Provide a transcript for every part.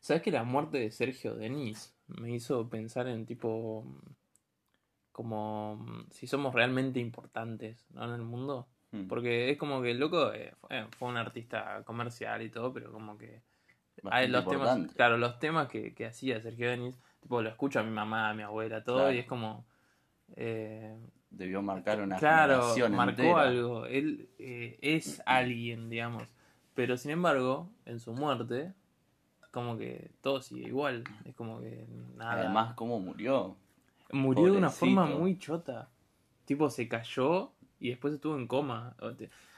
¿Sabes que la muerte de Sergio Denis me hizo pensar en tipo. como. mm, si somos realmente importantes ¿no? en el mundo? Mm. Porque es como que el loco eh, fue, fue un artista comercial y todo, pero como que. Hay los temas, importante. claro, los temas que, que hacía Sergio Denis, tipo, lo escucho a mi mamá, a mi abuela, todo, Claro. y es como. eh, Debió marcar una claro, marcó entera. algo. Él eh, es alguien, digamos. Pero sin embargo, en su muerte, como que todo sigue igual. Es como que nada. Además, cómo murió. murió de una forma muy chota. Tipo, se cayó y después estuvo en coma.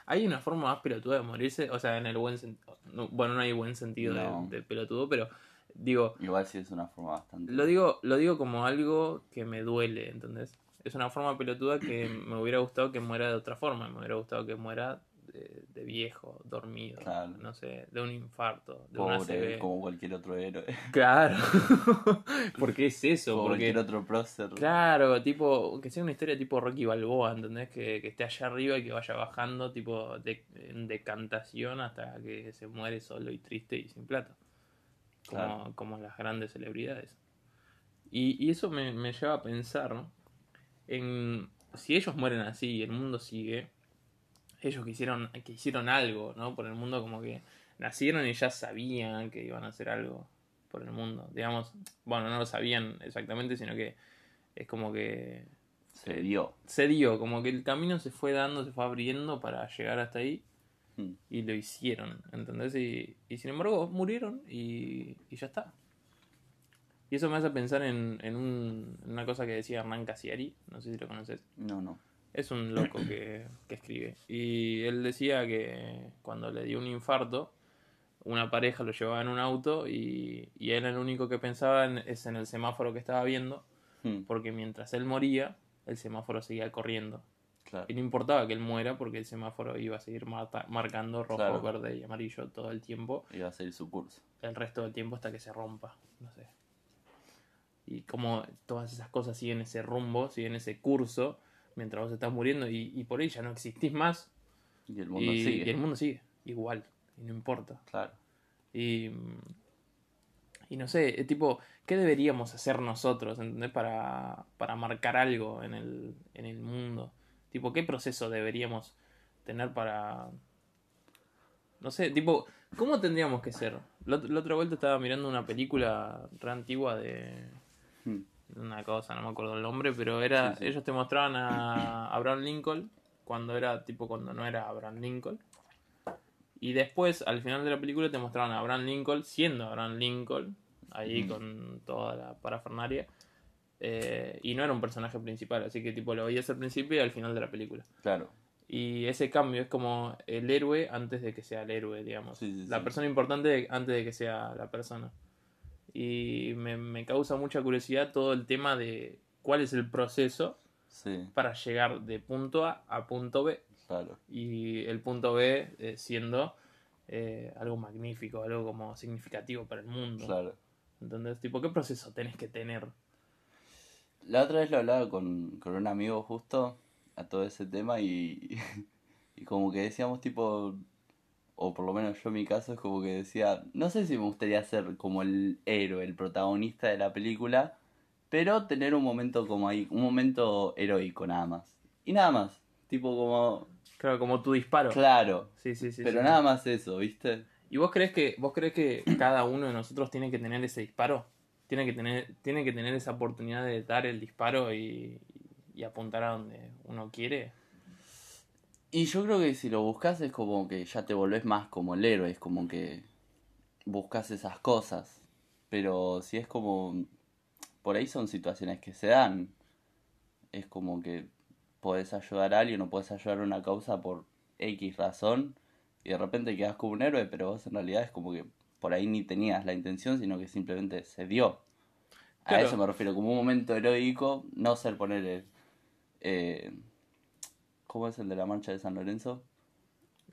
Hay una forma más pelotuda de morirse, o sea, en el buen sentido. Bueno, no hay buen sentido de, pelotudo, pero digo, Igual sí es una forma bastante. lo digo, lo digo como algo que me duele, ¿entendés? Es una forma pelotuda que me hubiera gustado que muera de otra forma. Me hubiera gustado que muera de, de viejo, dormido, Claro. no sé, de un infarto, de Pobre, como cualquier otro héroe. Claro. Porque es eso, Como porque cualquier otro prócer. Claro, tipo, que sea una historia tipo Rocky Balboa, ¿entendés? Que, que esté allá arriba y que vaya bajando, tipo, de, en decantación hasta que se muere solo y triste y sin plata. Como, Claro. como las grandes celebridades. Y, y eso me, me lleva a pensar ¿no? en si ellos mueren así y el mundo sigue, ellos que hicieron, que hicieron algo, ¿no? Por el mundo como que nacieron y ya sabían que iban a hacer algo por el mundo. Digamos, bueno, no lo sabían exactamente, sino que es como que Se dio. se dio, como que el camino se fue dando, se fue abriendo para llegar hasta ahí Mm. y lo hicieron, ¿entendés? Y, y sin embargo murieron y, y ya está. Y eso me hace pensar en, en, un- en una cosa que decía Hernán Casiari, no sé si lo conoces. No, no. Es un loco que, que escribe. Y él decía que cuando le dio un infarto, una pareja lo llevaba en un auto y, y él el único que pensaba en- es en el semáforo que estaba viendo, Mm, porque mientras él moría, el semáforo seguía corriendo. Claro. Y no importaba que él muera porque el semáforo iba a seguir marta- marcando rojo, Claro. verde y amarillo todo el tiempo, Iba a seguir su curso. el resto del tiempo hasta que se rompa, no sé. Y como todas esas cosas siguen ese rumbo, siguen ese curso, mientras vos estás muriendo y, y por ahí ya no existís más Y el mundo y, sigue. y el mundo sigue igual y no importa. Claro. Y, y no sé, tipo, ¿qué deberíamos hacer nosotros, ¿entendés? Para, para marcar algo en el, en el mundo. Tipo, ¿qué proceso deberíamos tener para... No sé, tipo, ¿cómo tendríamos que ser? La, ot- la otra vuelta estaba mirando una película re antigua de Mm, de una cosa, no me acuerdo el nombre, pero era Sí, sí. ellos te mostraban a Abraham Lincoln cuando era tipo cuando no era Abraham Lincoln. Y después, al final de la película, te mostraban a Abraham Lincoln siendo Abraham Lincoln, ahí con toda la parafernaria. Eh, y no era un personaje principal, así que tipo lo veías al principio y al final de la película. Claro. Y ese cambio es como el héroe antes de que sea el héroe, digamos. Sí, la persona importante antes de que sea la persona. Y me, me causa mucha curiosidad todo el tema de cuál es el proceso Sí, para llegar de punto A a punto B. claro. Y el punto B eh, siendo eh, algo magnífico, algo como significativo para el mundo. Claro. Entonces, tipo, ¿qué proceso tenés que tener? La otra vez lo hablaba con, con un amigo justo a todo ese tema y, y como que decíamos tipo, o por lo menos yo en mi caso es como que decía, no sé si me gustaría ser como el héroe, el protagonista de la película, pero tener un momento como ahí, un momento heroico nada más. Y nada más, tipo como, Claro, como tu disparo. claro, Sí, sí, sí. pero sí. nada más eso, ¿viste? ¿Y vos crees que vos crees que cada uno de nosotros tiene que tener ese disparo? Tiene que tener tiene que tener esa oportunidad de dar el disparo y, y apuntar a donde uno quiere. Y yo creo que si lo buscas es como que ya te volvés más como el héroe, es como que buscas esas cosas. Pero si es como, por ahí son situaciones que se dan. Es como que podés ayudar a alguien o podés ayudar a una causa por X razón y de repente quedas como un héroe, pero vos en realidad es como que por ahí ni tenías la intención, sino que simplemente se dio. A Claro. eso me refiero, como un momento heroico, no ser poner... Eh, ¿Cómo es el de la marcha de San Lorenzo?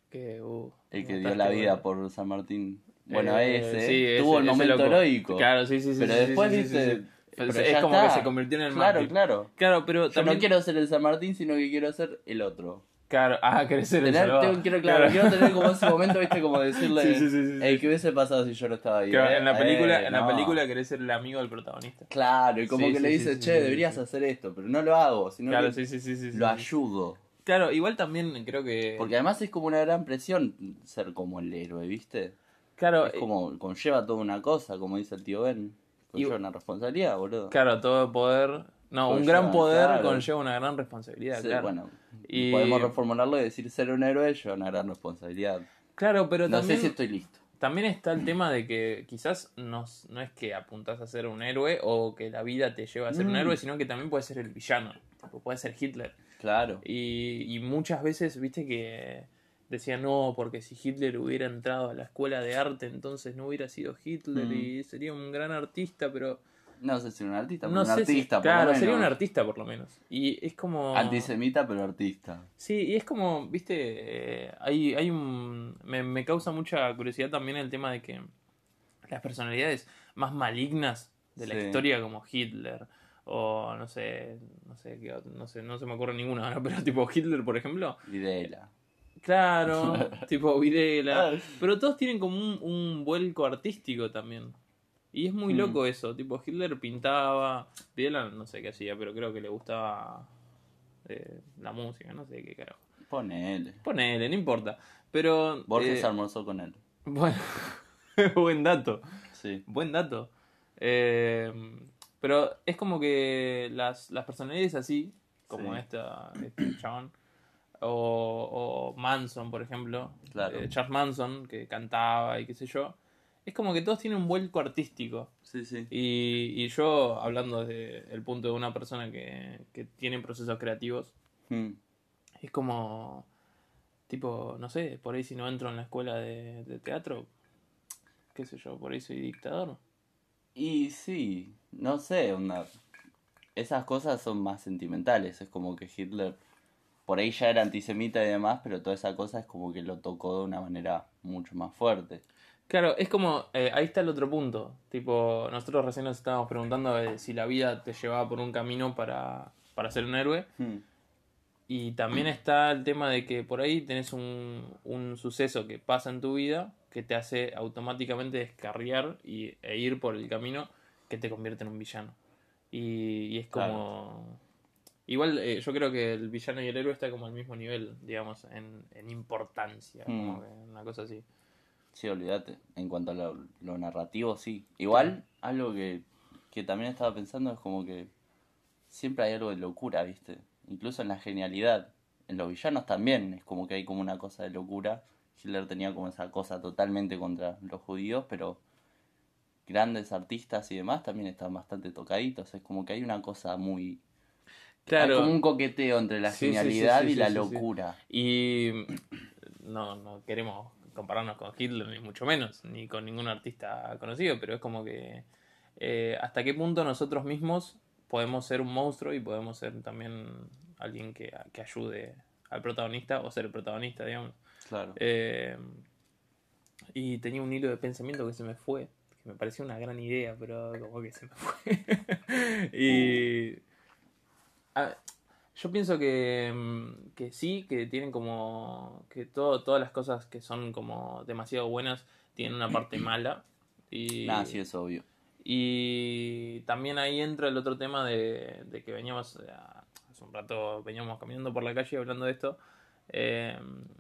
Que, uh, El que dio la vida por San Martín. Bueno, Eh, ese, sí, ese- tuvo el momento heroico. Claro, sí, sí, sí. pero sí, después, sí, viste, pero es como está. que se convirtió en el Claro, mártir. claro. Claro, pero Yo también no quiero ser el San Martín, sino que quiero ser el otro. Claro, ah, querés ser el salvador. tengo- quiero, claro, quiero tener como ese momento, viste, como decirle, Sí, sí, sí, sí, sí. "Ey, ¿qué hubiese pasado si yo no estaba ahí? Claro, eh? en la película, Eh, en la no". película querés ser el amigo del protagonista. Claro, y como Sí, que sí, le dice, che, deberías hacer esto, pero no lo hago, sino Claro, que lo ayudo. Claro, igual también creo que. Porque además es como una gran presión ser como el héroe, ¿viste? claro, Es como, conlleva toda una cosa, como dice el tío Ben. Conlleva una responsabilidad, boludo. Claro, todo poder. No, un gran poder claro. conlleva una gran responsabilidad, Sí, claro. bueno, Y- podemos reformularlo y decir ser un héroe lleva una gran responsabilidad. Claro, pero no también, sé si estoy listo. también está el tema de que quizás no, no es que apuntás a ser un héroe o que la vida te lleva a ser un Mm. héroe, sino que también puede ser el villano. Tipo, puede ser Hitler. Claro. Y, y muchas veces, viste que decían, no, porque si Hitler hubiera entrado a la escuela de arte, entonces no hubiera sido Hitler Mm. y sería un gran artista, pero No sé si un artista, pero no un si, artista, lo claro, sería un artista por lo menos. Y es como... Antisemita, pero artista. Sí, y es como, viste, eh, hay, hay un... Me, me causa mucha curiosidad también el tema de que las personalidades más malignas de la Sí. historia como Hitler o no sé, no sé, qué otro- no sé, no se me ocurre ninguna ahora, pero tipo Hitler, por ejemplo, Videla. claro, tipo Videla, Ah. pero todos tienen como un, un vuelco artístico también. Y es muy Mm. loco eso, tipo Hitler pintaba, Videla no sé qué hacía, pero creo que le gustaba eh, la música, no sé qué carajo. Ponele. Ponele, no importa. Pero. Borges eh, almorzó con él. Bueno, buen dato. Sí. Buen dato. Eh, pero es como que las, las personalidades así, como Sí. esta, este chabón, o, o Manson, por ejemplo, Claro. eh, Charles Manson, que cantaba y qué sé yo, es como que todos tienen un vuelco artístico. Sí, sí. Y, y yo, hablando desde el punto de una persona que, que tiene procesos creativos, Mm. es como, tipo, no sé, por ahí si no entro en la escuela de, de teatro, qué sé yo, por ahí soy dictador. Y sí, no sé, onda. Esas cosas son más sentimentales. Es como que Hitler por ahí ya era antisemita y demás, pero toda esa cosa es como que lo tocó de una manera mucho más fuerte. Claro, es como, eh, ahí está el otro punto. Tipo, nosotros recién nos estábamos preguntando de si la vida te llevaba por un camino para, para ser un héroe. Mm. Y también está el tema de que por ahí tenés un, un suceso que pasa en tu vida que te hace automáticamente descarriar y, e ir por el camino que te convierte en un villano. Y, y es como... Igual eh, yo creo que el villano y el héroe está como al mismo nivel, digamos, en, en importancia. como Mm. que una cosa así. Sí, olvídate. En cuanto a lo, lo narrativo, sí. Igual, algo que, que también estaba pensando es como que siempre hay algo de locura, ¿viste? Incluso en la genialidad. En los villanos también es como que hay como una cosa de locura. Hitler tenía como esa cosa totalmente contra los judíos, pero grandes artistas y demás también están bastante tocaditos. Es como que hay una cosa muy... Hay como un coqueteo entre la Sí, sí, sí, genialidad sí, y la locura. Y no, no queremos compararnos con Hitler, ni mucho menos, ni con ningún artista conocido, pero es como que eh, hasta qué punto nosotros mismos podemos ser un monstruo y podemos ser también alguien que, que ayude al protagonista o ser el protagonista, digamos. Claro. Eh, y tenía un hilo de pensamiento que se me fue, que me parecía una gran idea, pero como que se me fue. y ah, yo pienso que, que sí, que tienen como que todo, todas las cosas que son como demasiado buenas tienen una parte mala. Y, Nada, sí es obvio. Y también ahí entra el otro tema de, de que veníamos, eh, hace un rato veníamos caminando por la calle hablando de esto, eh,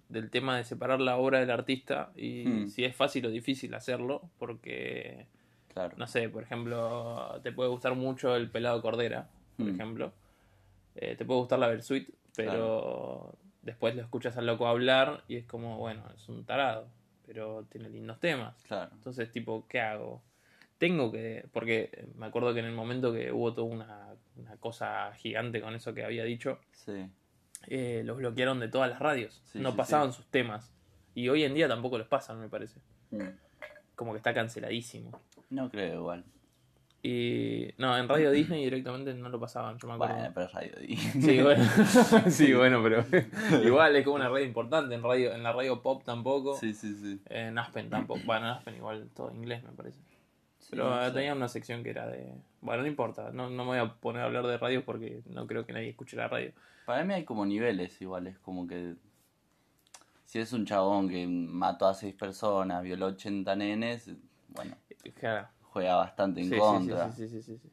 del tema de separar la obra del artista y Hmm. si es fácil o difícil hacerlo, porque, Claro. no sé, por ejemplo, te puede gustar mucho el pelado Cordera, por Hmm. ejemplo, Eh, te puede gustar la Versuit, pero después lo escuchas al loco hablar y es como, bueno, es un tarado, pero tiene lindos temas. Claro. Entonces, tipo, ¿qué hago? Tengo que. Porque me acuerdo que en el momento que hubo toda una, una cosa gigante con eso que había dicho, Sí. eh, los bloquearon de todas las radios. Sí, no sí, pasaban sus temas. Y hoy en día tampoco los pasan, me parece. Mm. Como que está canceladísimo. No creo igual. Y. No, en Radio Disney directamente no lo pasaban, yo me acuerdo. Bueno, pero Radio D. Sí, bueno. sí, bueno, pero. igual es como una radio importante. En radio en la radio pop tampoco. Sí, sí, sí. En Aspen tampoco. Bueno, en Aspen igual todo inglés, me parece. Pero no sé. tenía una sección que era de... Bueno, no importa, no, no me voy a poner a hablar de radio porque no creo que nadie escuche la radio. Para mí hay como niveles iguales, como que Si es un chabón que mató a seis personas, violó 80 nenes, bueno, Claro. juega bastante en sí, contra. sí, sí, sí, sí, sí.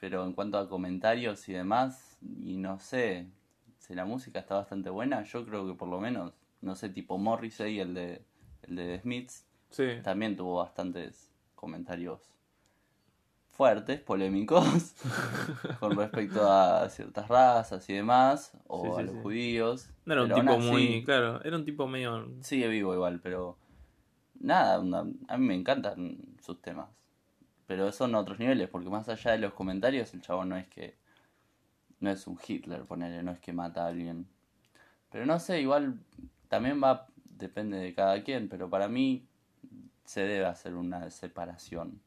Pero en cuanto a comentarios y demás, y no sé, si la música está bastante buena, yo creo que por lo menos, no sé, tipo Morrissey, el de, el de The Smiths, Sí. también tuvo bastantes comentarios fuertes, polémicos, con respecto a ciertas razas y demás, o Sí, sí, a los sí. judíos. No era un tipo así, muy. Claro, era un tipo medio. Sigue vivo igual, pero nada, una- a mí me encantan sus temas. Pero son otros niveles, porque más allá de los comentarios, el chabón no es que. No es un Hitler, ponele, no es que mata a alguien. Pero no sé, igual también va. Depende de cada quien, pero para mí se debe hacer una separación.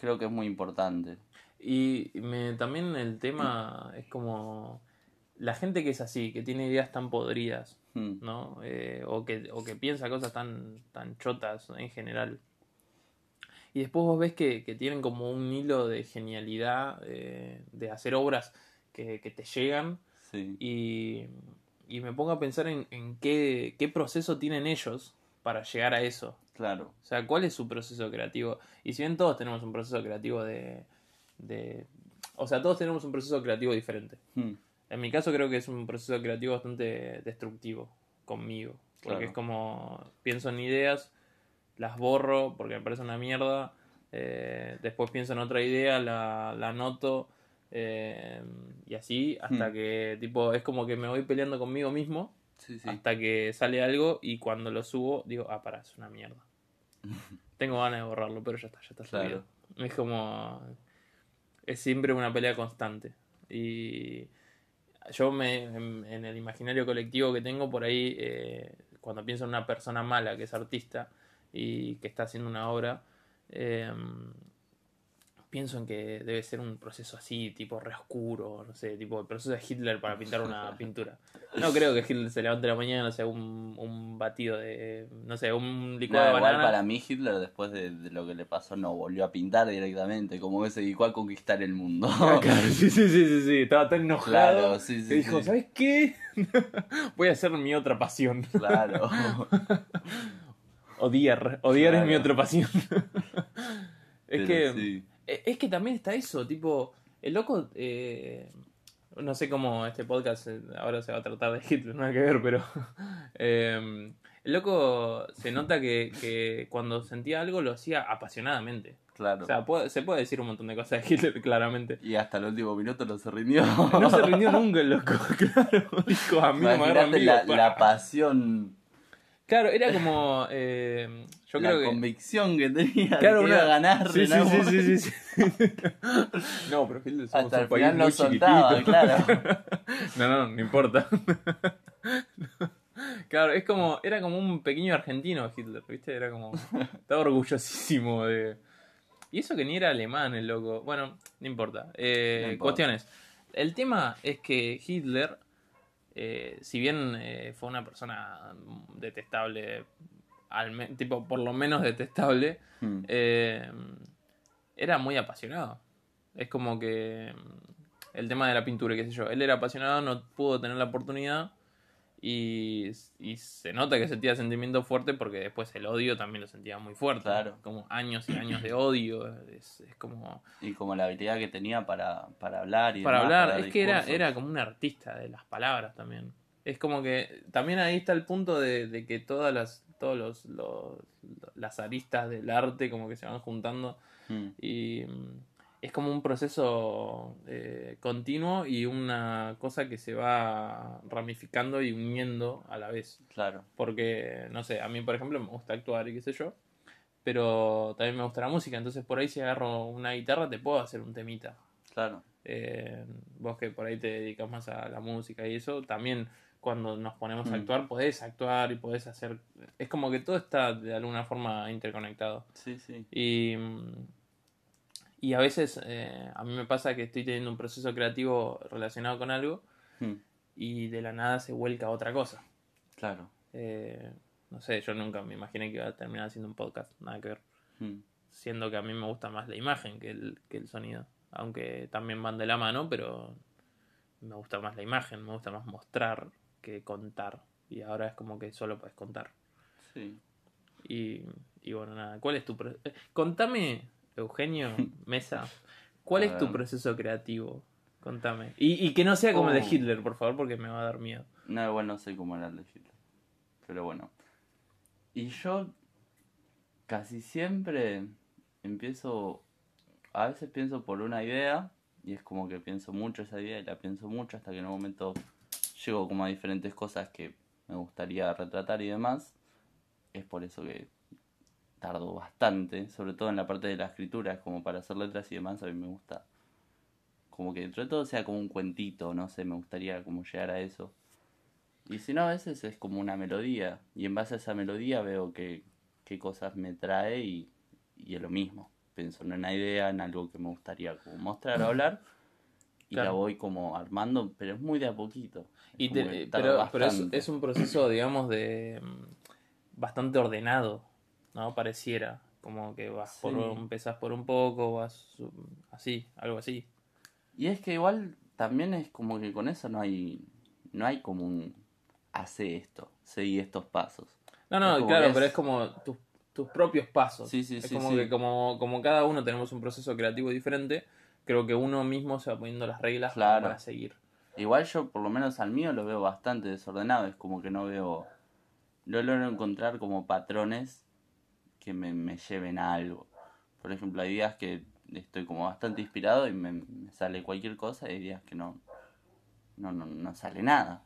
Creo que es muy importante. Y me, también el tema es como. La gente que es así, que tiene ideas tan podridas, Hmm, ¿no? Eh, o, que, o que piensa cosas tan, tan chotas en general. Y después vos ves que, que tienen como un hilo de genialidad, eh, de hacer obras que, que te llegan. Sí, Y, y me pongo a pensar en, en qué, qué proceso tienen ellos para llegar a eso. claro. O sea, ¿cuál es su proceso creativo? Y si bien todos tenemos un proceso creativo de... de o sea, todos tenemos un proceso creativo diferente. Hmm, En mi caso creo que es un proceso creativo bastante destructivo conmigo. Porque Claro. es como pienso en ideas, las borro porque me parece una mierda. eh, después pienso en otra idea, la, la anoto. eh, y así hasta Hmm. que tipo es como que me voy peleando conmigo mismo Sí, sí. hasta que sale algo y cuando lo subo digo, ah, pará, es una mierda. Tengo ganas de borrarlo, pero ya está, ya está Claro. subido. Es como... Es siempre una pelea constante. Y yo me, en, en el imaginario colectivo que tengo por ahí, eh, cuando pienso en una persona mala que es artista y que está haciendo una obra, eh, pienso en que debe ser un proceso así, tipo re oscuro, no sé, tipo el proceso de Hitler para pintar una pintura. No creo que Hitler se levante la mañana, o sea, un, un batido de, no sé, un licuado No, de igual para mí Hitler después de, de lo que le pasó no volvió a pintar directamente, como que se dedicó a conquistar el mundo. Ah, claro, sí, sí, sí, sí, sí, estaba tan enojado Claro, sí, sí, que dijo, sí. ¿sabes qué? Voy a hacer mi otra pasión. Claro. Odiar, odiar es mi otra pasión. es Pero que es que también está eso, tipo, el loco eh, no sé cómo este podcast eh, ahora se va a tratar de Hitler, nada que ver, pero eh, el loco se nota que, que cuando sentía algo lo hacía apasionadamente. Claro. O sea, puede- se puede decir un montón de cosas de Hitler, claramente. y hasta el último minuto no se rindió. No se rindió nunca el loco, claro. Dijo, a mí me agarran Imagínate vivo, la, pa". la pasión, Claro, era como. eh, yo la creo que. convicción que tenía Claro, de que una- iba a ganar. Sí, sí, sí, sí, sí. No, pero Hitler somos Hasta un el país final no muy soltaba, chiquitito. claro. No, no, no importa. Claro, es como, era como un pequeño argentino Hitler, ¿viste? Era como, estaba orgullosísimo de... Y eso que ni era alemán el loco. Bueno, no importa. Eh, No importa. Cuestiones. El tema es que Hitler, eh, si bien eh, fue una persona detestable, al tipo por lo menos detestable, Hmm, eh, era muy apasionado. Es como que mm, el tema de la pintura, qué sé yo. Él era apasionado, no pudo tener la oportunidad y, y se nota que sentía sentimiento fuerte porque después el odio también lo sentía muy fuerte. Claro. Como años y años de odio. Es, es como... Y como la habilidad que tenía para, para hablar y Para demás, hablar, es que era, era como un artista de las palabras también. Es como que también ahí está el punto de, de que todas las todos los, los- las aristas del arte como que se van juntando Hmm, y mm, es como un proceso eh, continuo y una cosa que se va ramificando y uniendo a la vez. Claro, Porque, no sé, a mí por ejemplo me gusta actuar y qué sé yo, pero también me gusta la música, entonces por ahí si agarro una guitarra te puedo hacer un temita. claro. Eh, vos que por ahí te dedicas más a la música y eso, también cuando nos ponemos a Mm. actuar podés actuar y podés hacer... Es como que todo está de alguna forma interconectado. Sí, sí. Y, mm, y a veces eh, a mí me pasa que estoy teniendo un proceso creativo relacionado con algo Hmm, y de la nada se vuelca a otra cosa. Claro. Eh, no sé, yo nunca me imaginé que iba a terminar haciendo un podcast, nada que ver. Hmm, Siendo que a mí me gusta más la imagen que el, que el sonido. Aunque también van de la mano, pero me gusta más la imagen, me gusta más mostrar que contar. y ahora es como que solo puedes contar. Sí. Y, y bueno, nada, ¿cuál es tu... eh, Contame, Eugenio Mesa, ¿cuál es tu ver. proceso creativo? Contame. Y, y que no sea como el de Oh. Hitler, por favor, porque me va a dar miedo. No, igual no sé cómo era el de Hitler. Pero bueno. Y yo casi siempre empiezo. A veces pienso por una idea. Y es como que pienso mucho esa idea y la pienso mucho hasta que en un momento llego como a diferentes cosas que me gustaría retratar y demás. Es por eso que tardo bastante, sobre todo en la parte de la escritura, es como para hacer letras y demás, a mí me gusta. Como que dentro de todo sea como un cuentito, no sé, me gustaría como llegar a eso. Y si no, a veces es como una melodía. Y en base a esa melodía veo que, qué cosas me trae y, y es lo mismo. Pienso en una idea, en algo que me gustaría como mostrar o hablar. Y la voy como armando, pero es muy de a poquito. Y te- que eh, pero pero es, es un proceso, digamos, de mm, bastante ordenado, ¿no? Pareciera. Como que vas por Sí. un, empezás por un poco, vas así, algo así. Y es que igual también es como que con eso no hay, no hay como un hace esto, seguí estos pasos. No, no, claro, pero es- como tus, tus propios pasos. Sí, sí, es sí, como que como, como cada uno tenemos un proceso creativo diferente, creo que uno mismo se va poniendo las reglas Claro. para seguir. Igual yo por lo menos al mío lo veo bastante desordenado, es como que no veo, no logro encontrar como patrones que me, me lleven a algo. Por ejemplo, hay días que estoy como bastante inspirado y me, me sale cualquier cosa y hay días que no, no, no, no sale nada.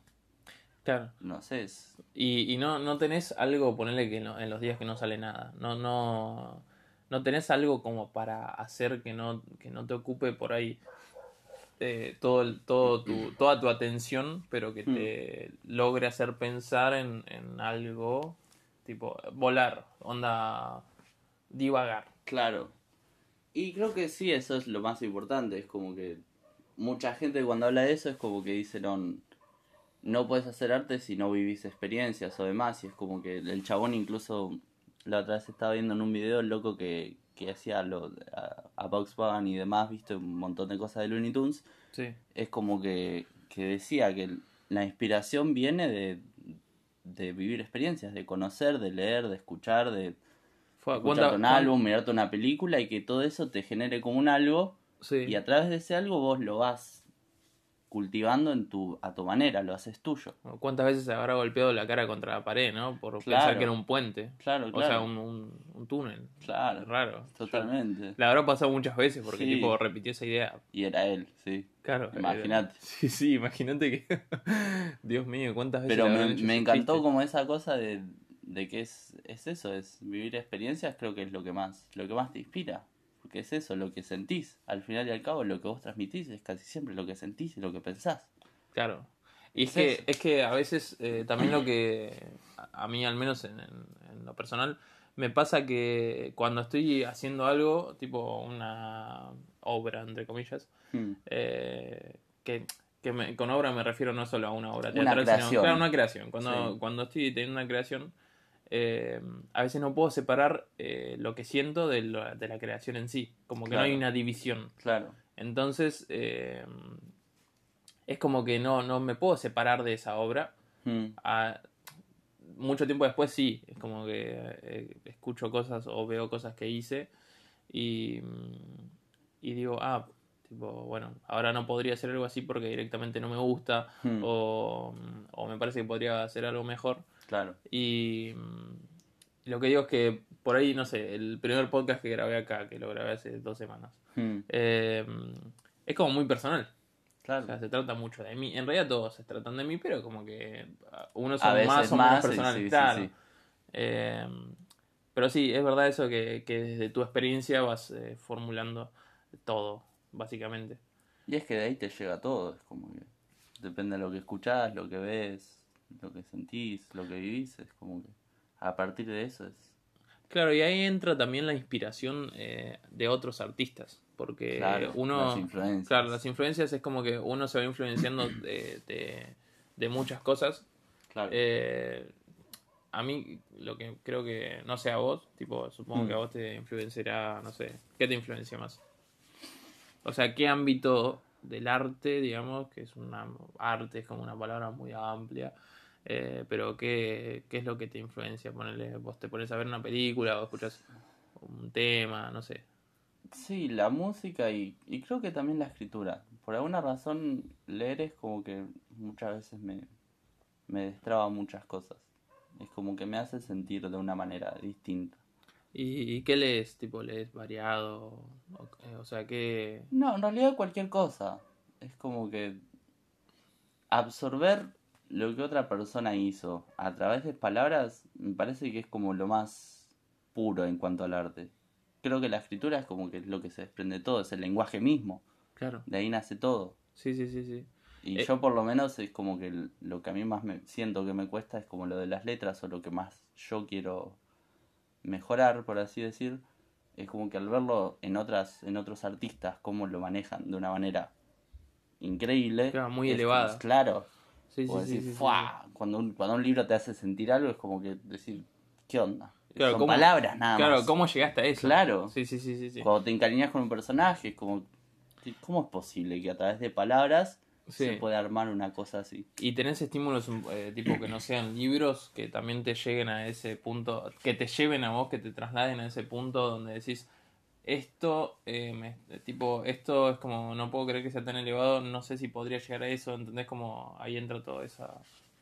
Claro. No sé, es... Y, y no, no tenés algo, ponerle que no- en los días que no sale nada. No, no, no tenés algo como para hacer que no, que no te ocupe por ahí eh, todo el, todo tu, toda tu atención, pero que te logre hacer pensar en, en algo tipo volar, onda divagar. Claro. Y creo que sí, eso es lo más importante. Es como que mucha gente cuando habla de eso es como que dice, no, no puedes hacer arte si no vivís experiencias o demás. Y es como que el chabón incluso la otra vez estaba viendo en un video el loco que, que hacía lo, a, a Bunny y demás, viste, un montón de cosas de Looney Tunes. Sí. Es como que, que decía que la inspiración viene de, de vivir experiencias, de conocer, de leer, de escuchar, de Fue, escucharte ¿cuánta- un álbum, mirarte una película y que todo eso te genere como un algo Sí. y a través de ese algo vos lo vas cultivando en tu, a tu manera, lo haces tuyo. ¿Cuántas veces se habrá golpeado la cara contra la pared, no? Por pensar que era un puente. Claro, O claro. sea, un, un, un túnel. Claro, Raro. totalmente. La habrá pasado muchas veces porque Sí. tipo repitió esa idea. Y era él, sí. Claro. Imagínate. Sí, sí, imagínate que. Dios mío, cuántas veces. Pero me, encantó como esa cosa de, de que es, es eso, es vivir experiencias, creo que es lo que más, lo que más te inspira. Porque es eso, lo que sentís. Al final y al cabo, lo que vos transmitís es casi siempre lo que sentís y lo que pensás. Claro. Y es Es que, eso. es que a veces eh, también lo que. A mí, al menos en, en- en lo personal, me pasa que cuando estoy haciendo algo, tipo una obra, entre comillas, Hmm. eh, que, que me- con obra me refiero no solo a una obra Una teatral, sino creación. claro, una creación. Cuando, Sí. cuando estoy teniendo una creación, eh, a veces no puedo separar eh, lo que siento de, lo- de la creación en sí. Como que Claro. no hay una división. Claro. Entonces, eh, es como que no, no me puedo separar de esa obra. Hmm. A- mucho tiempo después sí, es como que eh, escucho cosas o veo cosas que hice y, y digo, ah, tipo, bueno, ahora no podría hacer algo así porque directamente no me gusta Hmm. o, o me parece que podría hacer algo mejor. Claro. Y mm, lo que digo es que por ahí, no sé, el primer podcast que grabé acá, que lo grabé hace dos semanas, Hmm. eh, es como muy personal. O Claro. sea, se trata mucho de mí. En realidad todos se tratan de mí, pero como que ah, unos son veces más o menos personales. sí, sí, claro. sí. Eh, pero sí, es verdad eso que, que desde tu experiencia vas eh, formulando todo, básicamente. Y es que de ahí te llega todo, es como que depende de lo que escuchás, lo que ves, lo que sentís, lo que vivís, es como que a partir de eso es... Claro, y ahí entra también la inspiración eh, de otros artistas, porque Claro, uno... las influencias. Claro, las influencias es como que uno se va influenciando de, de, de muchas cosas. Claro. Eh, a mí lo que creo que, no sé a vos, tipo, supongo Mm. que a vos te influenciará, no sé, ¿qué te influencia más? O sea, ¿qué ámbito del arte, digamos, que es una arte, es como una palabra muy amplia, Eh, pero ¿qué, ¿qué es lo que te influencia? Ponerle, vos te pones a ver una película o escuchas un tema, no sé. Sí, la música y, y creo que también la escritura. Por alguna razón, leer es como que muchas veces me, me destraba muchas cosas. Es como que me hace sentir de una manera distinta. ¿Y, y qué lees? Tipo, lees variado? O, eh, sea, ¿qué...? No, en realidad cualquier cosa. Es como que absorber lo que otra persona hizo a través de palabras me parece que es como lo más puro en cuanto al arte. Creo que la escritura es como que es lo que se desprende todo, es el lenguaje mismo. Claro. De ahí nace todo. Sí, sí, sí, sí. Y Eh. yo por lo menos es como que lo que a mí más me siento que me cuesta es como lo de las letras o lo que más yo quiero mejorar, por así decir, es como que al verlo en otras en otros artistas cómo lo manejan de una manera increíble, Claro, muy elevada. como- claro, Sí, sí, o sí, decir, sí, cuando un, cuando un libro te hace sentir algo es como que decir, ¿qué onda? Claro, Son ¿cómo- palabras nada Claro, más. ¿cómo llegaste a eso? Claro. Sí, sí, sí, sí. sí. Cuando te encariñas con un personaje es como ¿cómo es posible que a través de palabras Sí. se pueda armar una cosa así? Y tenés estímulos eh, tipo que no sean libros, que también te lleguen a ese punto, que te lleven a vos, que te trasladen a ese punto donde decís, esto, eh, me- tipo, esto es como, no puedo creer que sea tan elevado, no sé si podría llegar a eso, ¿entendés? Como ahí entra toda esa,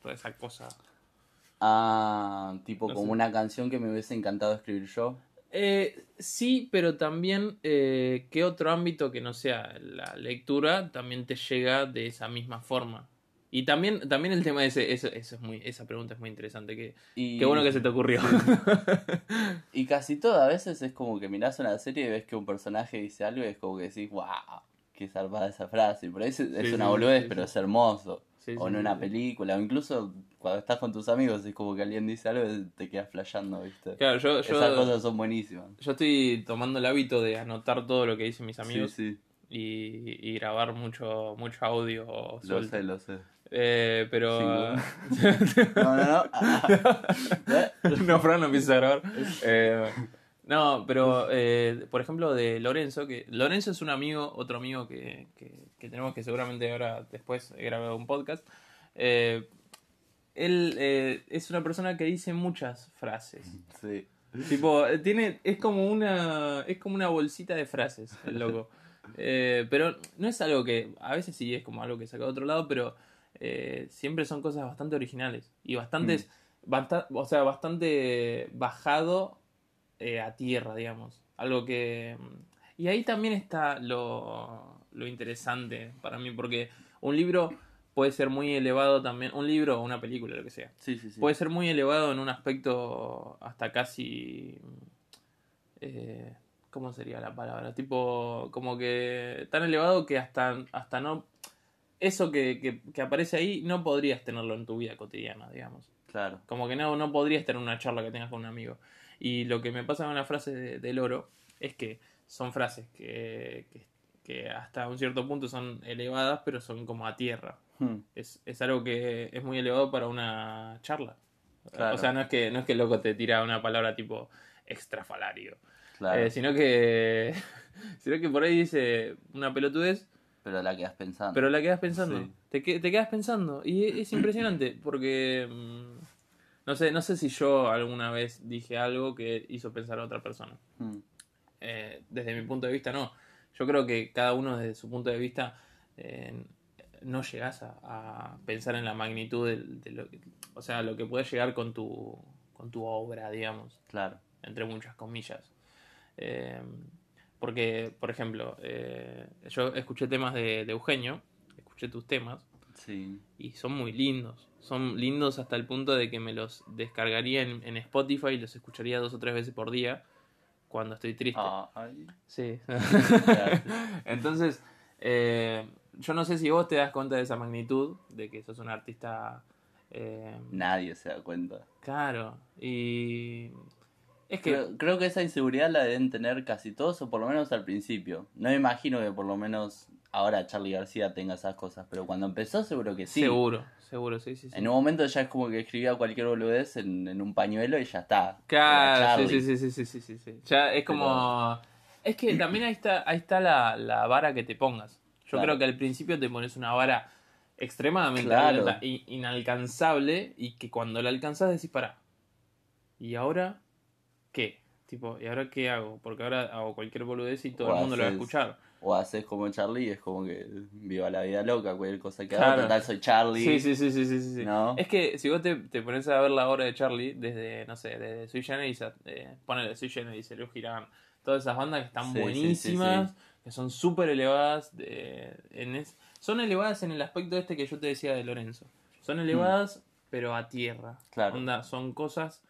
toda esa cosa. Ah, tipo No como sé. una canción que me hubiese encantado escribir yo. Eh, sí, pero también, eh, ¿qué otro ámbito que no sea la lectura también te llega de esa misma forma? Y también, también el tema de ese, eso, eso es muy, esa pregunta es muy interesante. Que, Y, Qué bueno que se te ocurrió. y casi todo, a veces es como que mirás una serie y ves que un personaje dice algo y es como que decís, wow, qué zarpada esa frase. Por ahí es, una boludez, sí, pero es hermoso. Sí, o sí, en una sí. película, o incluso cuando estás con tus amigos es como que alguien dice algo y te quedas flasheando, ¿viste? Claro, yo, yo, Esas cosas son buenísimas. yo estoy tomando el hábito de anotar todo lo que dicen mis amigos Sí, sí, Y, y grabar mucho, mucho audio lo suelto. sé, lo sé. Eh, pero. No, no, no. ¿eh? no, Fran no empieza a grabar. Eh, no, pero eh, por ejemplo de Lorenzo, que Lorenzo es un amigo, otro amigo que, que, que tenemos que seguramente ahora después grabar un podcast. Eh, él eh, es una persona que dice muchas frases. Sí. Tipo, tiene, es como una, es como una bolsita de frases, el loco. Eh, pero no es algo que, a veces sí es como algo que saca de otro lado, pero eh, siempre son cosas bastante originales y bastantes, basta- o sea, bastante bajado eh, a tierra, digamos. Algo que... Y ahí también está lo, lo interesante para mí, porque un libro puede ser muy elevado también, un libro o una película, lo que sea Sí, sí, sí. puede ser muy elevado en un aspecto hasta casi eh, ¿cómo sería la palabra? tipo como que tan elevado que hasta hasta no eso que, que, que aparece ahí no podrías tenerlo en tu vida cotidiana digamos Claro. como que no no podrías tener una charla que tengas con un amigo y lo que me pasa con la frase de, del oro es que son frases que, que, que hasta un cierto punto son elevadas pero son como a tierra Hmm. es, es algo que es muy elevado para una charla. Claro. O sea, no es que no es que el loco te tira una palabra tipo extrafalario, Claro. Eh, sino que sino que por ahí dice una pelotudez, Pero la quedas pensando. pero la quedas pensando. Sí. Te, te quedas pensando y es, es impresionante porque mm, no sé, no sé si yo alguna vez dije algo que hizo pensar a otra persona. Hmm. Eh, desde mi punto de vista, no. Yo creo que cada uno desde su punto de vista eh, no llegas a, a pensar en la magnitud de, de lo que, o sea, lo que puedes llegar con tu, con tu obra, digamos, Claro. entre muchas comillas. Eh, porque, por ejemplo, yo escuché temas de, de Eugenio, escuché tus temas, Sí. y son muy lindos. Son lindos hasta el punto de que me los descargaría en, en Spotify y los escucharía dos o tres veces por día cuando estoy triste. Ah, ay. Sí. Entonces, eh, yo no sé si vos te das cuenta de esa magnitud, de que sos un artista... eh, Nadie se da cuenta. claro, y... Es que... Creo, creo que esa inseguridad la deben tener casi todos, o por lo menos al principio. No me imagino que por lo menos ahora Charlie García tenga esas cosas, pero cuando empezó seguro que sí. Seguro, seguro, sí, sí. sí. En un momento ya es como que escribía cualquier boludez en, en un pañuelo y ya está. Claro, sí, sí, sí, sí, sí, sí, sí. Ya es como... Es que también ahí está, ahí está la, la vara que te pongas. Yo Claro. creo que al principio te pones una vara extremadamente Claro. alta, inalcanzable, y que cuando la alcanzás decís, pará, ¿y ahora qué? Tipo, ¿y ahora qué hago? Porque ahora hago cualquier boludez y todo O el mundo lo va a escuchar. O haces como Charlie, es como que viva la vida loca, cualquier cosa que haga, total soy Charlie. Sí, sí, sí, sí, sí, sí, sí. ¿No? Es que si vos te, te pones a ver la obra de Charlie, desde, no sé, desde Sui Generis, eh, ponele Sui Generis, Elio Girán, todas esas bandas que están buenísimas, que son súper elevadas, de- en es- son elevadas en el aspecto este que yo te decía de Lorenzo. Son elevadas, pero a tierra. Mm. Claro. Son cosas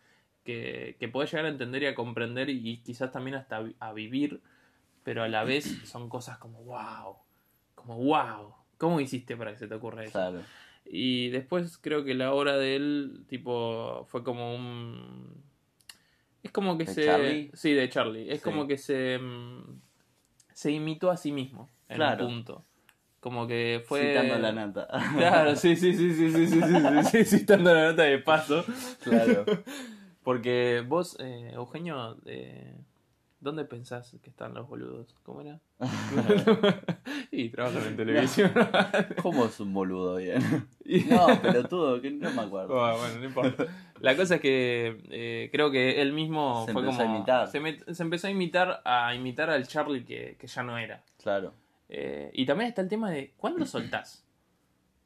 que, que podés llegar a entender y a comprender y, quizás también hasta a vivir, pero a la vez son cosas como wow, como wow. ¿Cómo hiciste para que se te ocurra eso? Claro. Y después creo que la obra de él, tipo, fue como un... Es como que ¿De se... Charlie? Sí, de Charlie. Es Sí. como que se... mm, Se imitó a sí mismo en Claro. un punto. Como que fue... Citando la nata. Claro, sí, sí, sí, sí, sí, sí, sí, sí, sí, citando la nota de paso. claro. Porque vos, eh, Eugenio, eh, ¿dónde pensás que están los boludos? ¿Cómo era? y trabajan en televisión. ¿Cómo es un boludo bien? No, pelotudo, que no me acuerdo. Ah, bueno, no importa. La cosa es que eh, creo que él mismo Se fue empezó como. a imitar. Se, empezó a imitar a imitar al Charlie que, que ya no era. Claro. Eh, y también está el tema de ¿cuándo soltás?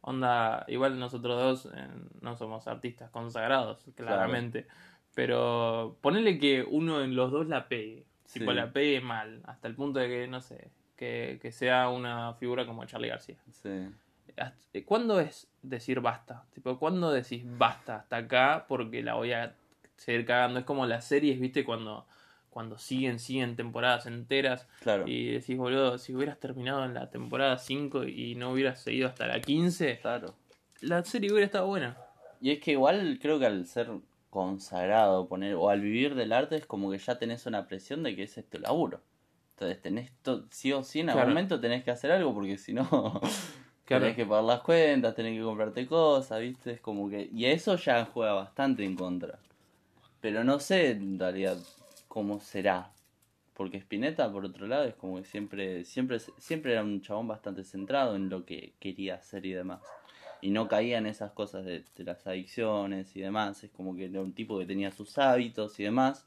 Onda, igual nosotros dos eh, no somos artistas consagrados, claramente. Pero ponele que uno en los dos la pegue. Tipo, Sí. la pegue mal. Hasta el punto de que, no sé, que, que sea una figura como Charlie García. Sí. Eh, ¿Cuándo es decir basta? Tipo, ¿cuándo decís basta hasta acá? Porque la voy a seguir cagando. Es como las series, ¿viste? Cuando, cuando siguen, siguen temporadas enteras. Claro. Y decís, boludo, si hubieras terminado en la temporada 5 y no hubieras seguido hasta la 15, Claro. la serie hubiera estado buena. Y es que igual creo que al ser consagrado, poner, o al vivir del arte, es como que ya tenés una presión de que ese es tu laburo. Entonces tenés to- sí o sí en algún Claro. momento tenés que hacer algo porque si no Claro. tenés que pagar las cuentas, tenés que comprarte cosas, ¿viste? Es como que... Y eso ya juega bastante en contra. Pero no sé en realidad cómo será. Porque Spinetta, por otro lado, es como que siempre, siempre, siempre era un chabón bastante centrado en lo que quería hacer y demás. Y no caía en esas cosas de, de las adicciones y demás. Es como que era un tipo que tenía sus hábitos y demás.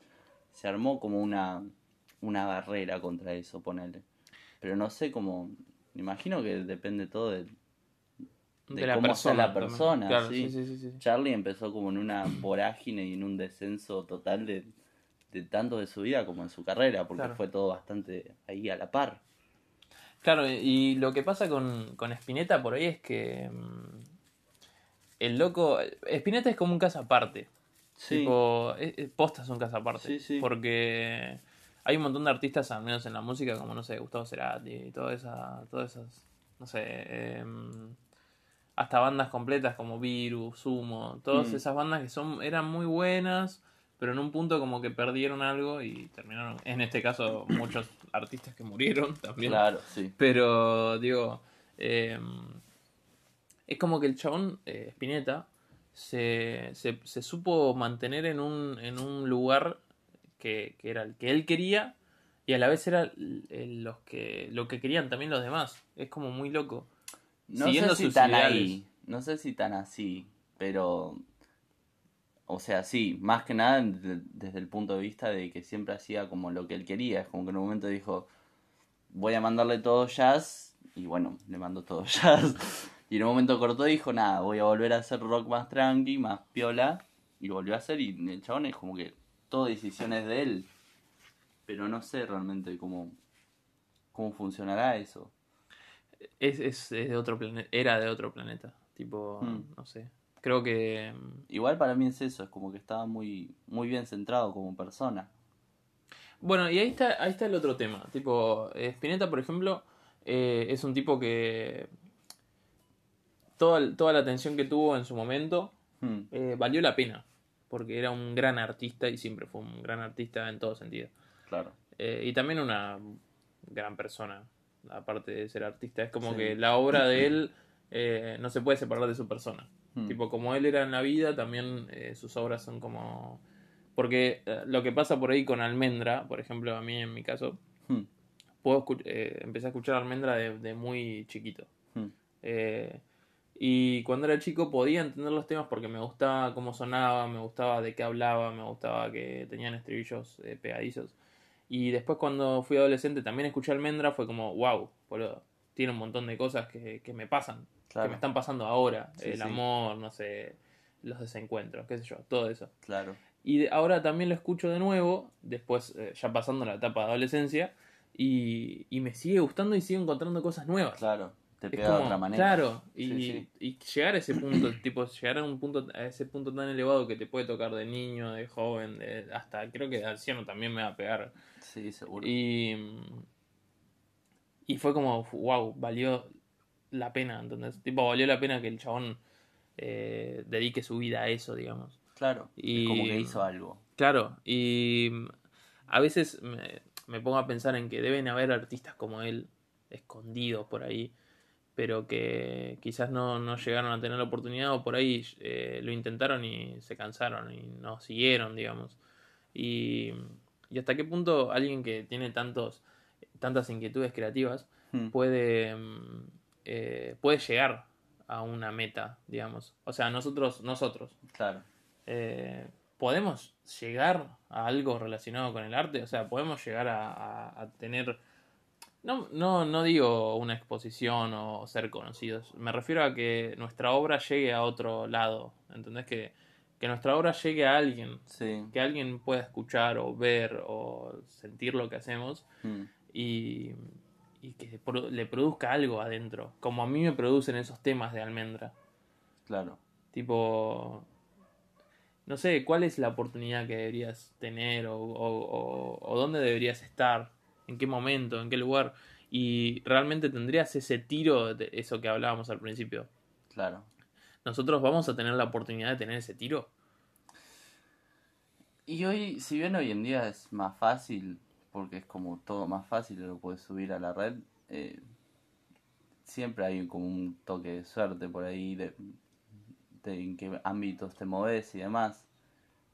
Se armó como una, una barrera contra eso, ponele. Pero no sé cómo... Me imagino que depende todo de... De cómo sea la persona, Claro, sí. sí, sí. Charlie empezó como en una vorágine y en un descenso total de, de tanto de su vida como en su carrera, porque Claro. fue todo bastante ahí a la par. Claro, y lo que pasa con, con Spinetta por ahí es que mm, el loco, Spinetta es como un caso aparte. Sí. Tipo, es- es- posta es un caso aparte. Sí, sí. Porque hay un montón de artistas, al menos en la música, como no sé, Gustavo Cerati y todas esas, todas esas, no sé, em, hasta bandas completas como Virus, Sumo, todas Mm. esas bandas que son, eran muy buenas, pero en un punto como que perdieron algo y terminaron, en este caso, muchos artistas que murieron también. Claro, sí. Pero, digo, eh, es como que el chabón, eh, Spinetta, se, se, se supo mantener en un, en un lugar que, que era el que él quería y a la vez era el- los que, lo que querían también los demás. Es como muy loco. No Siguiendo sé si tan ideales. ahí, no sé si tan así, pero... O sea, sí, más que nada de- desde el punto de vista de que siempre hacía como lo que él quería. Es como que en un momento dijo, voy a mandarle todo jazz, y bueno, le mandó todo jazz. Y en un momento cortó y dijo, nada, voy a volver a hacer rock más tranqui, más piola, y volvió a hacer, y el chabón es como que todo decisiones de él. Pero no sé realmente cómo, cómo funcionará eso. Es, es, es de otro planeta, era de otro planeta. Tipo, Hmm. no sé. Creo que... mm, Igual para mí es eso, es como que estaba muy, muy bien centrado como persona. Bueno, y ahí está, ahí está el otro tema. Tipo, eh, Spinetta, por ejemplo, eh, es un tipo que toda, toda la atención que tuvo en su momento Hmm, eh, valió la pena. Porque era un gran artista y siempre fue un gran artista en todo sentido. claro. Eh, y también una gran persona, aparte de ser artista. Es como Sí. que la obra de él eh, no se puede separar de su persona. Hmm, Tipo, como él era en la vida, también sus obras son como... Porque lo que pasa por ahí con Almendra, por ejemplo, a mí en mi caso, hmm, puedo escu- eh, empecé a escuchar Almendra de, de muy chiquito. hmm. Eh, Y cuando era chico podía entender los temas porque me gustaba cómo sonaba, me gustaba de qué hablaba, me gustaba que tenían estribillos eh, pegadizos. Y después cuando fui adolescente también escuché Almendra, fue como, wow, boludo, tiene un montón de cosas que, que me pasan, Claro. que me están pasando ahora. Sí, el sí. amor, no sé, los desencuentros, qué sé yo, todo eso. Claro. Y ahora también lo escucho de nuevo, después eh, ya pasando la etapa de adolescencia, y, y me sigue gustando y sigo encontrando cosas nuevas. Claro. Te pega como, de otra manera. Claro, y, Sí, sí. y llegar a ese punto, tipo, llegar a un punto, a ese punto tan elevado que te puede tocar de niño, de joven, de, hasta creo que de anciano también me va a pegar. Sí, seguro. Y, y fue como, wow, valió la pena, entonces, tipo, valió la pena que el chabón eh, dedique su vida a eso, digamos. Claro. Y- como que hizo algo. Claro, y a veces me, me pongo a pensar en que deben haber artistas como él, escondidos por ahí, pero que quizás no, no llegaron a tener la oportunidad o por ahí eh, lo intentaron y se cansaron y no siguieron, digamos. Y, y hasta qué punto alguien que tiene tantos, tantas inquietudes creativas Hmm. puede, mm, eh, puede llegar a una meta, digamos. O sea, nosotros, nosotros, Claro. eh, ¿podemos llegar a algo relacionado con el arte? O sea, ¿podemos llegar a, a- a tener... No, no, no digo una exposición o ser conocidos. Me refiero a que nuestra obra llegue a otro lado. ¿Entendés? Que, que nuestra obra llegue a alguien. Sí. Que alguien pueda escuchar o ver o sentir lo que hacemos Hmm. y, y que le produzca algo adentro. Como a mí me producen esos temas de almendra. Claro. Tipo, no sé, ¿cuál es la oportunidad que deberías tener o, o- o- o dónde deberías estar? ¿En qué momento? ¿En qué lugar? Y realmente tendrías ese tiro de eso que hablábamos al principio. Claro. ¿Nosotros vamos a tener la oportunidad de tener ese tiro? Y hoy, si bien hoy en día es más fácil, porque es como todo más fácil, lo puedes subir a la red, eh, siempre hay como un toque de suerte por ahí, de, de en qué ámbitos te moves y demás.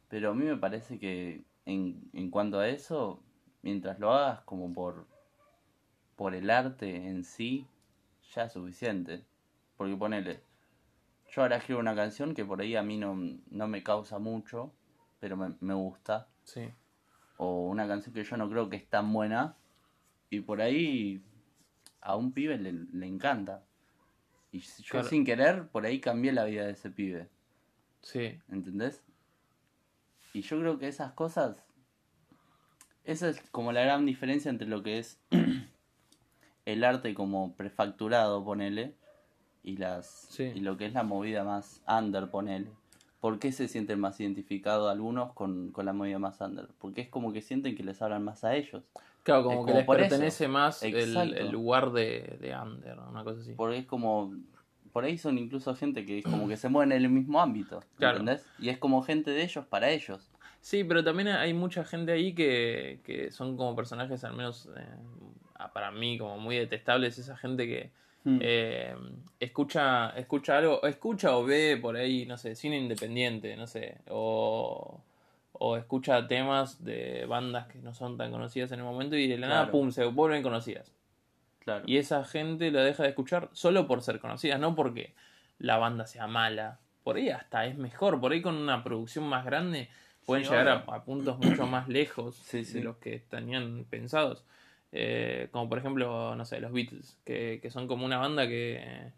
Pero a mí me parece que en, en cuanto a eso, mientras lo hagas como por, por el arte en sí, ya es suficiente. Porque ponele, yo ahora escribo una canción que por ahí a mí no, no me causa mucho, pero me, me gusta. Sí. O una canción que yo no creo que es tan buena. Y por ahí a un pibe le, le encanta. Y yo Claro. sin querer, por ahí cambié la vida de ese pibe. Sí, ¿Entendés? Y yo creo que esas cosas. Esa es como la gran diferencia entre lo que es el arte como prefacturado, ponele, y las Sí. y lo que es la movida más under, ponele. ¿Por qué se sienten más identificados algunos con, con la movida más under? Porque es como que sienten que les hablan más a ellos. claro, como que les eso. pertenece más el, el lugar de, de under, una cosa así. Porque es como. Por ahí son incluso gente que es como que se mueve en el mismo ámbito. Claro. Y es como gente de ellos para ellos. Sí, pero también hay mucha gente ahí que, que son como personajes, al menos eh, para mí, como muy detestables. Esa gente que Hmm. eh, escucha, escucha algo, escucha o ve por ahí, no sé, cine independiente, no sé, o, o escucha temas de bandas que no son tan conocidas en el momento y de la nada, pum, se vuelven conocidas. Claro. Y esa gente la deja de escuchar solo por ser conocidas, no porque la banda sea mala. Por ahí hasta es mejor, por ahí con una producción más grande pueden Sí, llegar a, puntos mucho más lejos Sí, sí. de los que tenían pensados. Eh, como por ejemplo, no sé, los Beatles, que, que son como una banda que eh,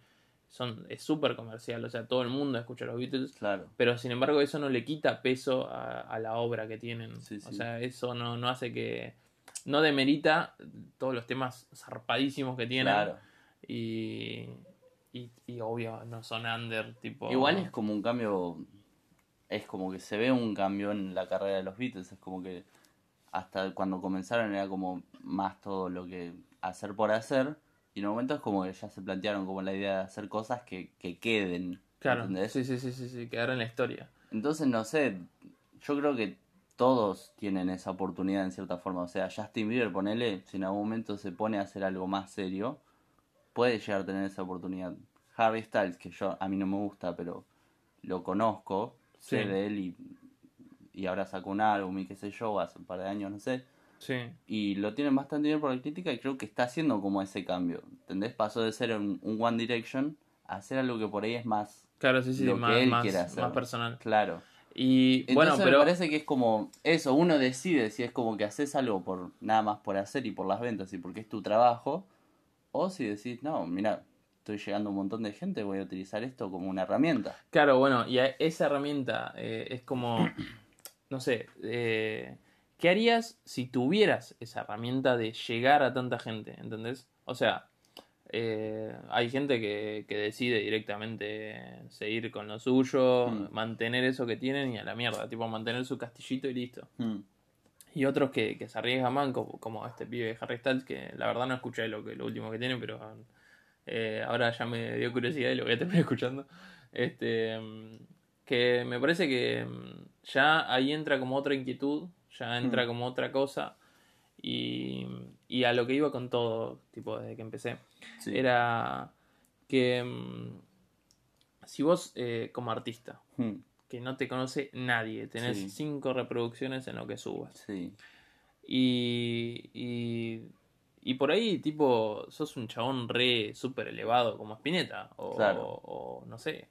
son, es súper comercial, o sea, todo el mundo escucha a los Beatles, Claro. pero sin embargo eso no le quita peso a, a la obra que tienen. Sí, O sea, eso no, no hace que... No demerita todos los temas zarpadísimos que tienen. Claro. Y, y, y obvio, no son under, tipo... Igual es como un cambio. Es como que se ve un cambio en la carrera de los Beatles. Es como que hasta cuando comenzaron era como más todo lo que hacer por hacer. Y en un momento es como que ya se plantearon como la idea de hacer cosas que, que queden. Claro, ¿entendés? sí, sí, sí, sí, sí, quedar en la historia. Entonces, no sé, yo creo que todos tienen esa oportunidad en cierta forma. O sea, Justin Bieber, ponele, si en algún momento se pone a hacer algo más serio, puede llegar a tener esa oportunidad. Harry Styles, que yo a mí no me gusta, pero lo conozco, sé Sí. de él y, y ahora sacó un álbum y qué sé yo, hace un par de años, no sé. Sí, Y lo tienen bastante bien por la crítica y creo que está haciendo como ese cambio. ¿Entendés? Pasó de ser un, un One Direction hacer algo que por ahí es más Claro, sí, sí, lo más, que él más- quiere hacer. más personal. Claro. Y Entonces bueno, me pero parece que es como eso, uno decide si es como que haces algo por nada más por hacer y por las ventas y porque es tu trabajo, o si decís, no, mira, estoy llegando a un montón de gente, voy a utilizar esto como una herramienta. Claro, bueno, y a- esa herramienta eh, es como, no sé, eh, ¿qué harías si tuvieras esa herramienta de llegar a tanta gente? ¿Entendés? O sea, eh, hay gente que, que decide directamente seguir con lo suyo, Mm. mantener eso que tienen y a la mierda, tipo mantener su castillito y listo. Mm, Y otros que, que se arriesgan como, como este pibe de Harry Styles, que la verdad no escuché lo, que, lo último que tiene, pero eh, ahora ya me dio curiosidad y lo voy a terminar escuchando. Este, que me parece que mm, ya ahí entra como otra inquietud, ya entra Mm. como otra cosa. Y, y a lo que iba con todo, tipo, desde que empecé, sí. era que mm, si vos eh, como artista, Mm, que no te conoce nadie, tenés Sí. cinco reproducciones en lo que subas. sí. Y, y, y por ahí, tipo, sos un chabón re súper elevado como Spinetta, o, Claro. o no sé.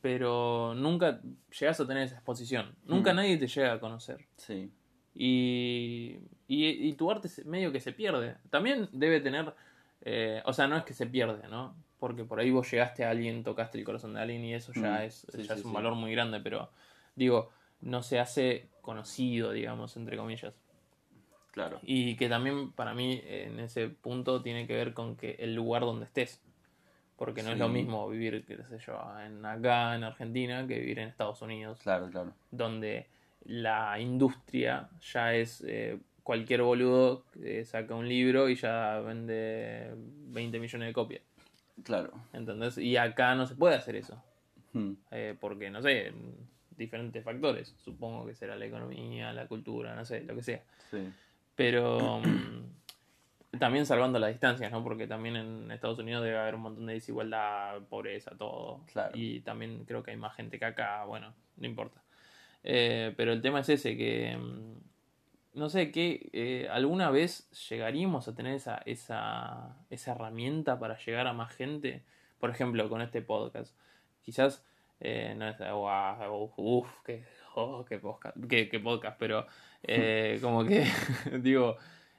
Pero nunca llegas a tener esa exposición. Nunca Mm. nadie te llega a conocer. Sí. Y, y, y tu arte medio que se pierde. También debe tener, eh, o sea, no es que se pierde, ¿no? Porque por ahí vos llegaste a alguien, tocaste el corazón de alguien y eso ya Mm, es, sí, ya sí, es un sí. valor muy grande, pero digo, no se hace conocido, digamos, entre comillas. Claro. Y que también para mí en ese punto tiene que ver con que el lugar donde estés. Porque no es lo mismo vivir, qué sé yo, en acá en Argentina que vivir en Estados Unidos Claro, claro. donde la industria ya es eh, cualquier boludo que saca un libro y ya vende 20 millones de copias. Claro. ¿Entendés? Y acá no se puede hacer eso. Mm, eh, porque, no sé, diferentes factores. Supongo que será la economía, la cultura, no sé, lo que sea. sí. Pero mm, también salvando las distancias, ¿no? Porque también en Estados Unidos debe haber un montón de desigualdad, pobreza, todo. Claro. Y también creo que hay más gente que acá, bueno, no importa. Eh, pero el tema es ese, que mm, no sé, que eh, alguna vez llegaríamos a tener esa, esa, esa herramienta para llegar a más gente. Por ejemplo, con este podcast. Quizás eh, no es guau, uff, qué, oh, qué podcast, qué- podcast, pero eh, como que digo,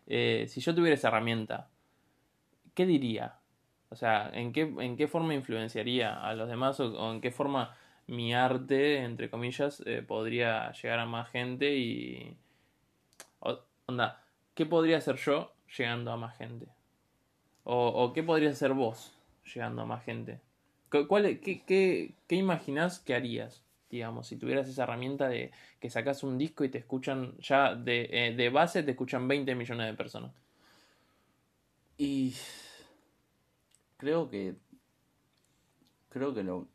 eh, si yo tuviera esa herramienta, ¿qué diría? O sea, ¿en qué, en qué forma influenciaría a los demás o, en qué forma mi arte, entre comillas, eh, podría llegar a más gente y... onda, ¿qué podría hacer yo llegando a más gente? O, o qué podrías hacer vos llegando a más gente? ¿Cu- ¿Cuál, qué, qué, ¿Qué imaginás que harías? Digamos, si tuvieras esa herramienta de que sacas un disco y te escuchan ya de, eh, base, te escuchan 20 millones de personas. Y creo que creo que lo,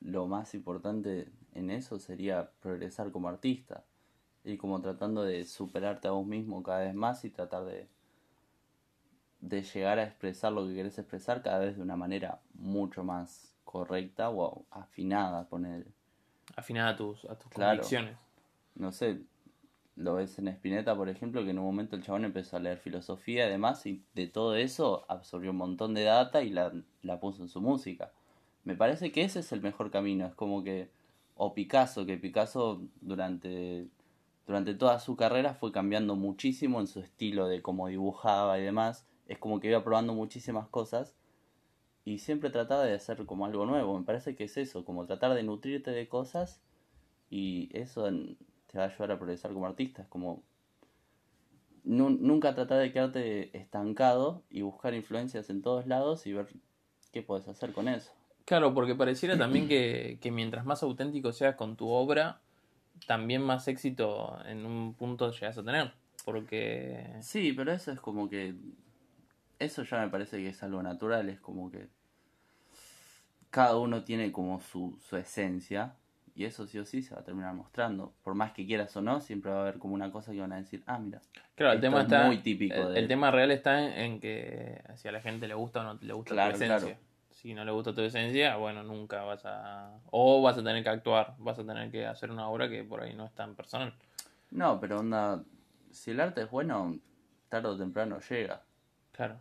lo más importante en eso sería progresar como artista y como tratando de superarte a vos mismo cada vez más y tratar de de llegar a expresar lo que querés expresar cada vez de una manera mucho más correcta o afinada poner Afinar a tus, a tus Claro. convicciones. no sé, lo ves en Spinetta, por ejemplo, que en un momento el chabón empezó a leer filosofía y demás, y de todo eso absorbió un montón de data y la, la puso en su música. Me parece que ese es el mejor camino, es como que, o Picasso, que Picasso durante, durante toda su carrera fue cambiando muchísimo en su estilo de cómo dibujaba y demás, es como que iba probando muchísimas cosas y siempre trataba de hacer como algo nuevo, me parece que es eso, como tratar de nutrirte de cosas y eso te va a ayudar a progresar como artista. Es como nu- nunca tratar de quedarte estancado y buscar influencias en todos lados y ver qué puedes hacer con eso. Claro, porque pareciera también que, que mientras más auténtico seas con tu obra, también más éxito en un punto llegas a tener. Porque. Sí, pero eso es como que eso ya me parece que es algo natural, es como que cada uno tiene como su, su esencia y eso sí o sí se va a terminar mostrando. Por más que quieras o no, siempre va a haber como una cosa que van a decir, ah, mira, Claro, el tema es está. muy típico el, de- el tema real está en, en que si a la gente le gusta o no le gusta Claro, tu esencia. claro. Si no le gusta tu esencia, bueno, nunca vas a. O vas a tener que actuar, vas a tener que hacer una obra que por ahí no es tan personal. no, pero onda, si el arte es bueno, tarde o temprano llega. Claro.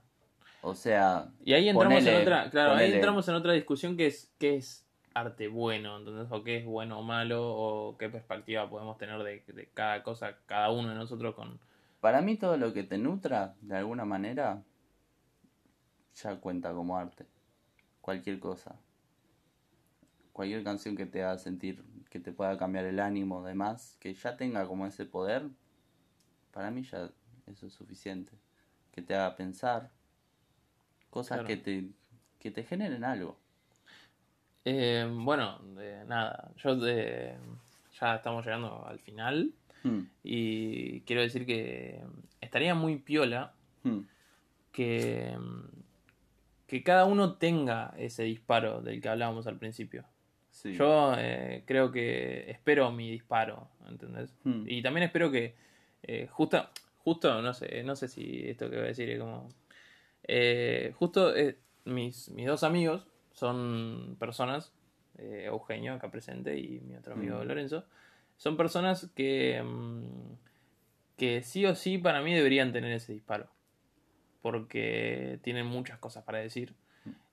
O sea, Y ahí entramos en otra, claro, ahí entramos en otra discusión que es qué es arte bueno, entonces o qué es bueno o malo o qué perspectiva podemos tener de, de cada cosa, cada uno de nosotros con para mí todo lo que te nutra, de alguna manera, ya cuenta como arte. Cualquier cosa. Cualquier canción que te haga sentir, que te pueda cambiar el ánimo, demás, que ya tenga como ese poder, para mí ya eso es suficiente. Que te haga pensar, cosas Claro. que te que te generen algo. Eh, bueno, de nada, yo de- ya estamos llegando al final Hmm, y quiero decir que estaría muy piola hmm, que, que cada uno tenga ese disparo del que hablábamos al principio. sí. Yo eh, creo que espero mi disparo, ¿entendés? Hmm. Y también espero que eh, justo, justo, no sé, no sé si esto que voy a decir es como... eh, justo eh, mis, mis dos amigos son personas, eh, Eugenio acá presente y mi otro amigo Mm. Lorenzo, son personas que, mm, que sí o sí para mí deberían tener ese disparo. Porque tienen muchas cosas para decir.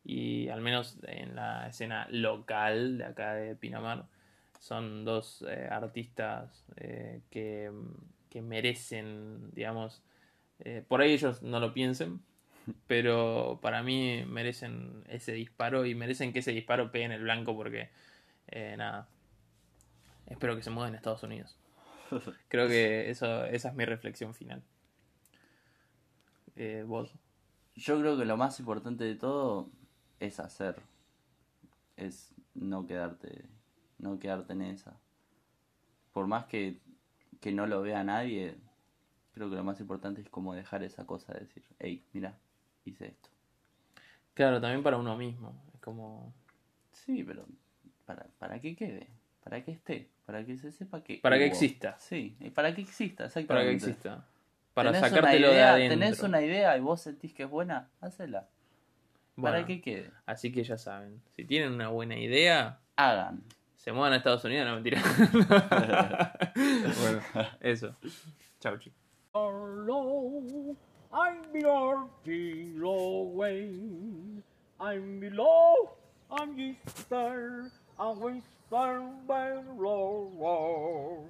Y al menos en la escena local de acá de Pinamar, son dos artistas que, que merecen, digamos, eh, por ahí ellos no lo piensen, pero para mí merecen ese disparo y merecen que ese disparo pegue en el blanco porque, eh, nada, espero que se muevan a Estados Unidos. Creo que eso, esa es mi reflexión final. Eh, vos. Yo creo que lo más importante de todo es hacer. Es no quedarte, no quedarte en esa. Por más que, que no lo vea nadie, creo que lo más importante es como dejar esa cosa de decir, hey, mira, hice esto. Claro, también para uno mismo. Es como. Sí, pero para, para que quede, para que esté, para que se sepa que Para que exista. Sí, y para que exista, exactamente. Para que exista. Para Tenés sacártelo de idea- adentro. Tenés una idea y vos sentís que es buena, hacela. Para que quede. Así que ya saben. Si tienen una buena idea, Hagan. se muevan a Estados Unidos, no mentira. bueno, eso. Chau, chicos. I'm below, below Wayne. I'm below, I'm Easter, I'm Western below.